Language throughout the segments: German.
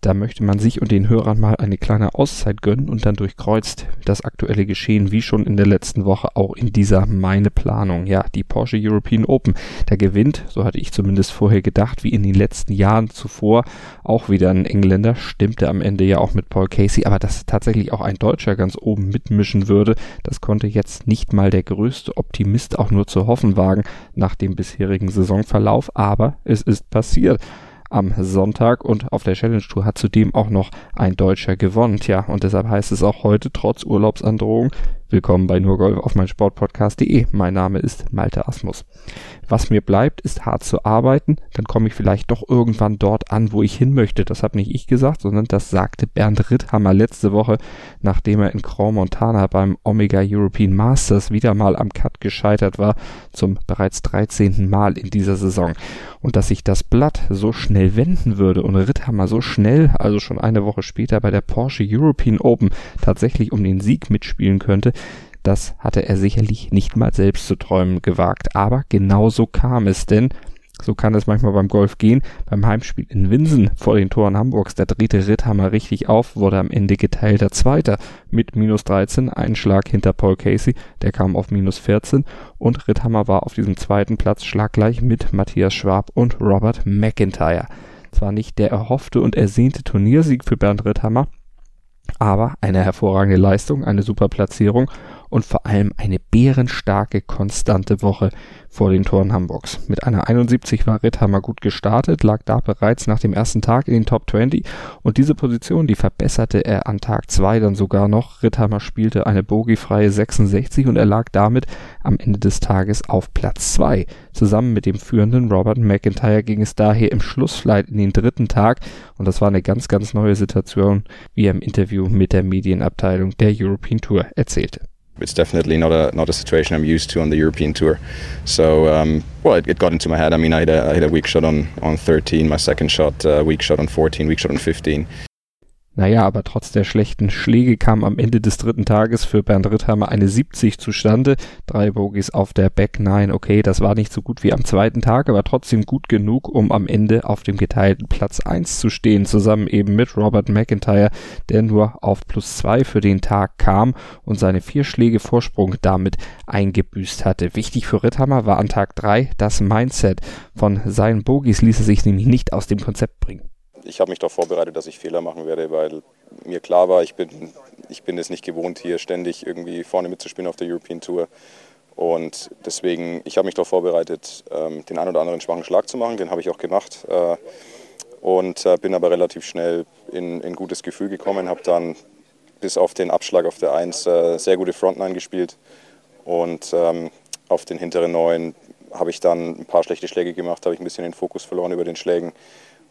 da möchte man sich und den Hörern mal eine kleine Auszeit gönnen und dann durchkreuzt das aktuelle Geschehen wie schon in der letzten Woche auch in dieser meine Planung. Ja, die Porsche European Open. Der gewinnt, so hatte ich zumindest vorher gedacht, wie in den letzten Jahren zuvor auch wieder ein Engländer, stimmte am Ende ja auch mit Paul Casey, aber dass tatsächlich auch ein Deutscher ganz oben mitmischen würde, das konnte jetzt nicht mal der größte Optimist auch nur zu hoffen wagen nach dem bisherigen Saisonverlauf, aber es ist passiert am Sonntag und auf der Challenge Tour hat zudem auch noch ein Deutscher gewonnen. Tja, und deshalb heißt es auch heute trotz Urlaubsandrohung Willkommen bei nurgolf auf mein Sportpodcast.de. Mein Name ist Malte Asmus. Was mir bleibt, ist hart zu arbeiten, dann komme ich vielleicht doch irgendwann dort an, wo ich hin möchte. Das habe nicht ich gesagt, sondern das sagte Bernd Ritthammer letzte Woche, nachdem er in Grand Montana beim Omega European Masters wieder mal am Cut gescheitert war, zum bereits 13. Mal in dieser Saison. Und dass sich das Blatt so schnell wenden würde und Ritthammer so schnell, also schon eine Woche später bei der Porsche European Open tatsächlich um den Sieg mitspielen könnte, das hatte er sicherlich nicht mal selbst zu träumen gewagt. Aber genau so kam es, denn so kann es manchmal beim Golf gehen. Beim Heimspiel in Winsen vor den Toren Hamburgs, da drehte Ritthammer richtig auf, wurde am Ende geteilter Zweiter mit minus 13, einen Schlag hinter Paul Casey, der kam auf minus 14 und Ritthammer war auf diesem zweiten Platz schlaggleich mit Matthias Schwab und Robert McIntyre. Zwar nicht der erhoffte und ersehnte Turniersieg für Bernd Ritthammer, aber eine hervorragende Leistung, eine super Platzierung und vor allem eine bärenstarke, konstante Woche vor den Toren Hamburgs. Mit einer 71 war Ritthammer gut gestartet, lag da bereits nach dem ersten Tag in den Top 20 und diese Position, die verbesserte er an Tag 2 dann sogar noch. Ritthammer spielte eine bogiefreie 66 und er lag damit am Ende des Tages auf Platz 2. Zusammen mit dem führenden Robert McIntyre ging es daher im Schlussflight in den dritten Tag und das war eine ganz, ganz neue Situation, wie er im Interview mit der Medienabteilung der European Tour erzählte. It's definitely not a not a situation I'm used to on the European tour. So um, well, it, it, got into my head. I mean, I hit a, I hit a weak shot on on 13, my second shot, uh, weak shot on 14, weak shot on 15. Naja, aber trotz der schlechten Schläge kam am Ende des dritten Tages für Bernd Ritthammer eine 70 zustande. Drei Bogies auf der Back 9. Okay, das war nicht so gut wie am zweiten Tag, aber trotzdem gut genug, um am Ende auf dem geteilten Platz 1 zu stehen, zusammen eben mit Robert McIntyre, der nur auf plus 2 für den Tag kam und seine vier Schläge Vorsprung damit eingebüßt hatte. Wichtig für Ritthammer war an Tag 3 das Mindset. Von seinen Bogies ließ er sich nämlich nicht aus dem Konzept bringen ich habe mich darauf vorbereitet, dass ich Fehler machen werde, weil mir klar war, ich bin, ich bin es nicht gewohnt, hier ständig irgendwie vorne mitzuspielen auf der European Tour. Und deswegen, ich habe mich darauf vorbereitet, ähm, den einen oder anderen schwachen Schlag zu machen. Den habe ich auch gemacht. Äh, und äh, bin aber relativ schnell in ein gutes Gefühl gekommen, habe dann bis auf den Abschlag auf der 1 äh, sehr gute Frontline gespielt. Und ähm, auf den hinteren Neuen habe ich dann ein paar schlechte Schläge gemacht, habe ich ein bisschen den Fokus verloren über den Schlägen.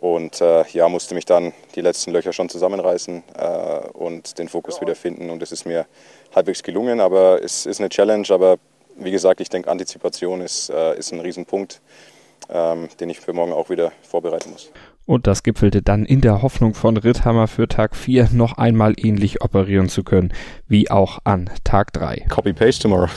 Und äh, ja, musste mich dann die letzten Löcher schon zusammenreißen äh, und den Fokus wieder finden. Und es ist mir halbwegs gelungen, aber es ist eine Challenge. Aber wie gesagt, ich denke, Antizipation ist, äh, ist ein Riesenpunkt, ähm, den ich für morgen auch wieder vorbereiten muss. Und das gipfelte dann in der Hoffnung von Ritthammer für Tag 4 noch einmal ähnlich operieren zu können, wie auch an Tag 3. Copy-Paste tomorrow.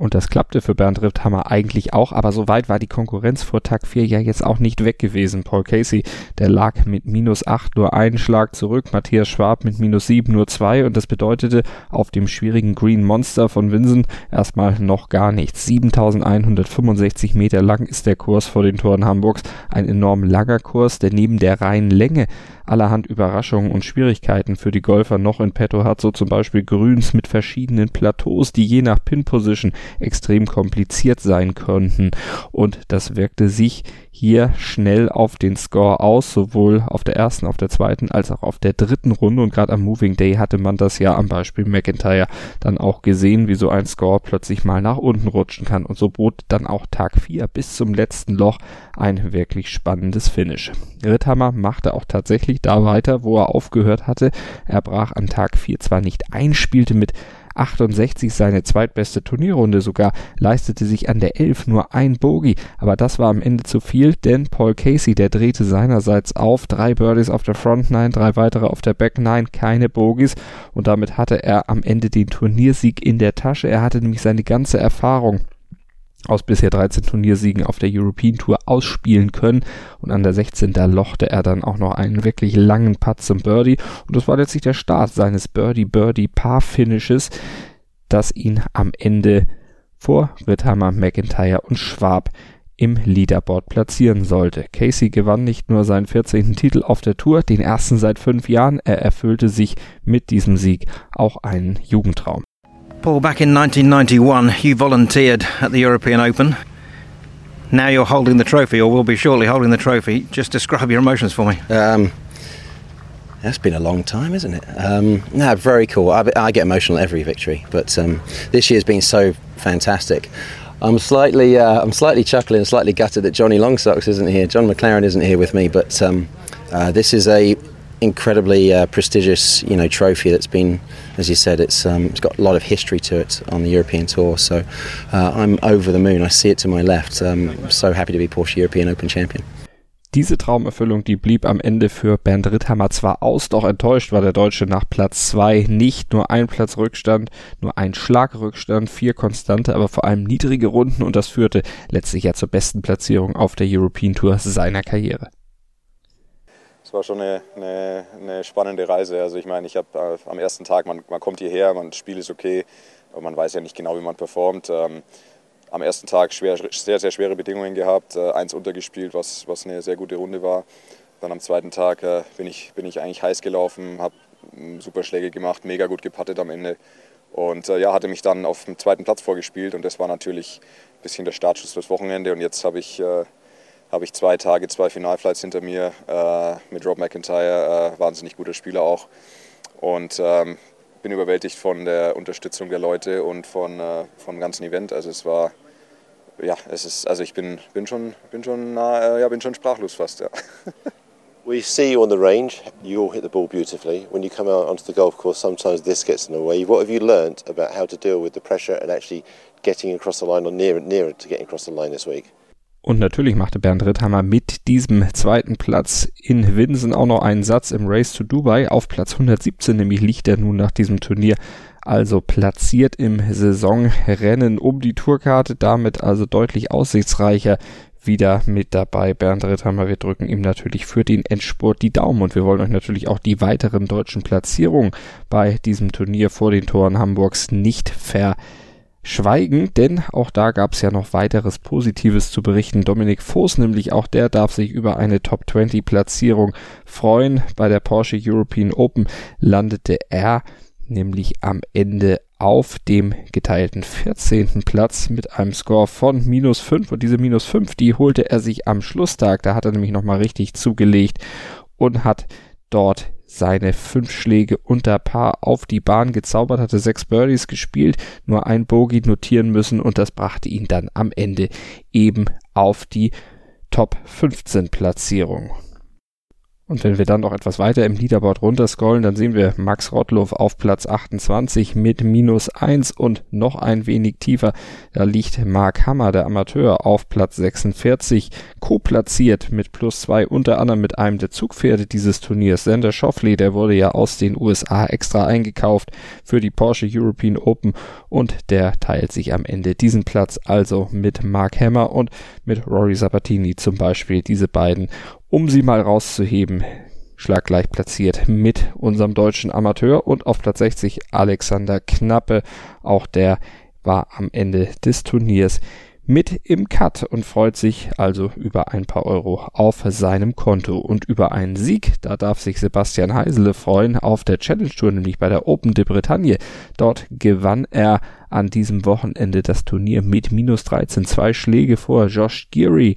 Und das klappte für Bernd Rifthammer eigentlich auch, aber so weit war die Konkurrenz vor Tag 4 ja jetzt auch nicht weg gewesen. Paul Casey, der lag mit minus 8 nur einen Schlag zurück, Matthias Schwab mit minus 7 nur 2 und das bedeutete auf dem schwierigen Green Monster von Winsen erstmal noch gar nichts. 7165 Meter lang ist der Kurs vor den Toren Hamburgs, ein enorm langer Kurs, der neben der reinen Länge allerhand Überraschungen und Schwierigkeiten für die Golfer noch in petto hat, so zum Beispiel Grüns mit verschiedenen Plateaus, die je nach Pin-Position extrem kompliziert sein könnten. Und das wirkte sich hier schnell auf den Score aus, sowohl auf der ersten, auf der zweiten als auch auf der dritten Runde. Und gerade am Moving Day hatte man das ja am Beispiel McIntyre dann auch gesehen, wie so ein Score plötzlich mal nach unten rutschen kann. Und so bot dann auch Tag 4 bis zum letzten Loch ein wirklich spannendes Finish. Ritthammer machte auch tatsächlich da weiter, wo er aufgehört hatte. Er brach an Tag 4 zwar nicht ein, spielte mit 68 seine zweitbeste Turnierrunde sogar, leistete sich an der 11 nur ein Bogey, aber das war am Ende zu viel, denn Paul Casey, der drehte seinerseits auf, drei Birdies auf der Front 9, drei weitere auf der Back 9, keine Bogies und damit hatte er am Ende den Turniersieg in der Tasche. Er hatte nämlich seine ganze Erfahrung aus bisher 13 Turniersiegen auf der European Tour ausspielen können. Und an der 16. da lochte er dann auch noch einen wirklich langen Putt zum Birdie. Und das war letztlich der Start seines Birdie-Birdie-Paar-Finishes, das ihn am Ende vor Ritthammer, McIntyre und Schwab im Leaderboard platzieren sollte. Casey gewann nicht nur seinen 14. Titel auf der Tour, den ersten seit fünf Jahren, er erfüllte sich mit diesem Sieg auch einen Jugendtraum. Paul, back in 1991, you volunteered at the European Open. Now you're holding the trophy, or will be shortly holding the trophy. Just describe your emotions for me. Um, that's been a long time, isn't it? Um, no, very cool. I, I, get emotional every victory, but um, this year's been so fantastic. I'm slightly, uh, I'm slightly chuckling, slightly gutted that Johnny Longsocks isn't here. John McLaren isn't here with me, but um, uh, this is a incredibly uh, prestigious, you know, trophy that's been, as you said, it's um, it's got a lot of history to it on the European Tour. So uh, I'm over the moon. I see it to my left. Um, I'm so happy to be Porsche European Open champion. Diese Traumerfüllung, die blieb am Ende für Bernd Ritthammer zwar aus, doch enttäuscht war der Deutsche nach Platz zwei Nicht nur ein Platz Rückstand, nur ein Schlagrückstand, vier konstante, aber vor allem niedrige Runden und das führte letztlich ja zur besten Platzierung auf der European Tour seiner Karriere es war schon eine, eine, eine, spannende Reise. Also ich meine, ich habe äh, am ersten Tag, man, man kommt hierher, man Spiel ist okay, aber man weiß ja nicht genau, wie man performt. Ähm, am ersten Tag schwer, sehr, sehr schwere Bedingungen gehabt, äh, eins untergespielt, was, was eine sehr gute Runde war. Dann am zweiten Tag äh, bin, ich, bin ich eigentlich heiß gelaufen, habe super Schläge gemacht, mega gut gepattet am Ende. Und äh, ja, hatte mich dann auf dem zweiten Platz vorgespielt und das war natürlich ein bisschen der Startschuss fürs Wochenende. Und jetzt habe ich äh, habe ich zwei Tage, zwei Finalflights hinter mir äh, mit Rob McIntyre, äh, wahnsinnig guter Spieler auch. Und ähm, bin überwältigt von der Unterstützung der Leute und von, äh, vom ganzen Event. Also es war, ja, es ist, also ich bin, bin schon, bin schon, nah, ja, bin schon sprachlos fast, ja. We see you on the range. You all hit the ball beautifully. When you come out onto the golf course, sometimes this gets in the way. What have you learned about how to deal with the pressure and actually getting across the line or near, nearer to getting across the line this week? Und natürlich machte Bernd Ritthammer mit diesem zweiten Platz in Winsen auch noch einen Satz im Race to Dubai. Auf Platz 117 nämlich liegt er nun nach diesem Turnier also platziert im Saisonrennen um die Tourkarte, damit also deutlich aussichtsreicher wieder mit dabei. Bernd Ritthammer, wir drücken ihm natürlich für den Endspurt die Daumen und wir wollen euch natürlich auch die weiteren deutschen Platzierungen bei diesem Turnier vor den Toren Hamburgs nicht ver schweigen, denn auch da gab es ja noch weiteres Positives zu berichten. Dominik Voß nämlich, auch der darf sich über eine Top 20 Platzierung freuen. Bei der Porsche European Open landete er nämlich am Ende auf dem geteilten 14. Platz mit einem Score von minus 5 und diese minus 5, die holte er sich am Schlusstag, da hat er nämlich nochmal richtig zugelegt und hat dort seine fünf Schläge unter Paar auf die Bahn gezaubert, hatte sechs Birdies gespielt, nur ein Bogey notieren müssen und das brachte ihn dann am Ende eben auf die Top 15 Platzierung. Und wenn wir dann noch etwas weiter im Leaderboard runterscrollen, dann sehen wir Max Rottloff auf Platz 28 mit minus 1 und noch ein wenig tiefer. Da liegt Mark Hammer, der Amateur, auf Platz 46, co-platziert mit plus 2, unter anderem mit einem der Zugpferde dieses Turniers. Sander Schoffley, der wurde ja aus den USA extra eingekauft für die Porsche European Open und der teilt sich am Ende diesen Platz also mit Mark Hammer und mit Rory Sabatini zum Beispiel. Diese beiden um sie mal rauszuheben, schlaggleich platziert mit unserem deutschen Amateur und auf Platz 60 Alexander Knappe. Auch der war am Ende des Turniers mit im Cut und freut sich also über ein paar Euro auf seinem Konto und über einen Sieg. Da darf sich Sebastian Heisele freuen auf der Challenge Tour, nämlich bei der Open de Bretagne. Dort gewann er an diesem Wochenende das Turnier mit minus 13, zwei Schläge vor Josh Geary.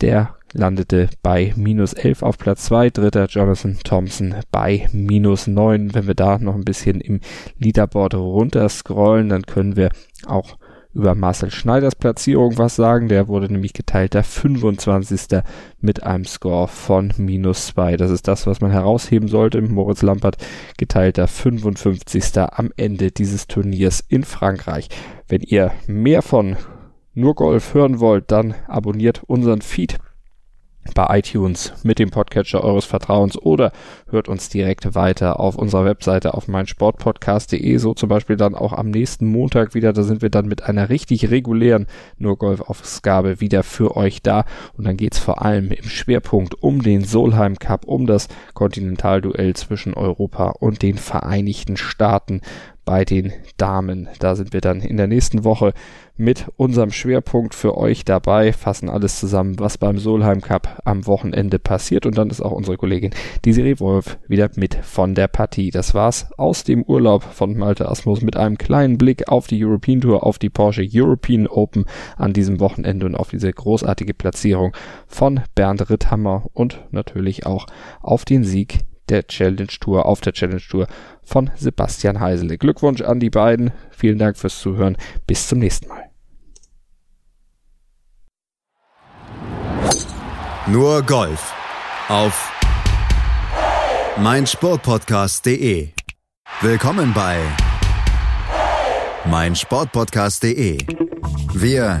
Der landete bei minus 11 auf Platz 2, dritter Jonathan Thompson bei minus 9. Wenn wir da noch ein bisschen im Leaderboard runter scrollen, dann können wir auch über Marcel Schneiders Platzierung was sagen. Der wurde nämlich geteilter 25. mit einem Score von minus 2. Das ist das, was man herausheben sollte. Moritz Lampert geteilter 55. am Ende dieses Turniers in Frankreich. Wenn ihr mehr von nur Golf hören wollt, dann abonniert unseren Feed bei iTunes mit dem Podcatcher eures Vertrauens oder hört uns direkt weiter auf unserer Webseite auf meinsportpodcast.de, so zum Beispiel dann auch am nächsten Montag wieder, da sind wir dann mit einer richtig regulären nur Golf Ausgabe wieder für euch da. Und dann geht's vor allem im Schwerpunkt um den Solheim Cup, um das Kontinentalduell zwischen Europa und den Vereinigten Staaten bei den Damen. Da sind wir dann in der nächsten Woche mit unserem Schwerpunkt für euch dabei, fassen alles zusammen, was beim Solheim Cup am Wochenende passiert und dann ist auch unsere Kollegin Desiree Wolf wieder mit von der Partie. Das war's aus dem Urlaub von Malte Asmus mit einem kleinen Blick auf die European Tour, auf die Porsche European Open an diesem Wochenende und auf diese großartige Platzierung von Bernd Ritthammer und natürlich auch auf den Sieg der Challenge Tour, auf der Challenge Tour von Sebastian Heisele. Glückwunsch an die beiden. Vielen Dank fürs Zuhören. Bis zum nächsten Mal. Nur Golf auf meinsportpodcast.de. Willkommen bei meinsportpodcast.de. Wir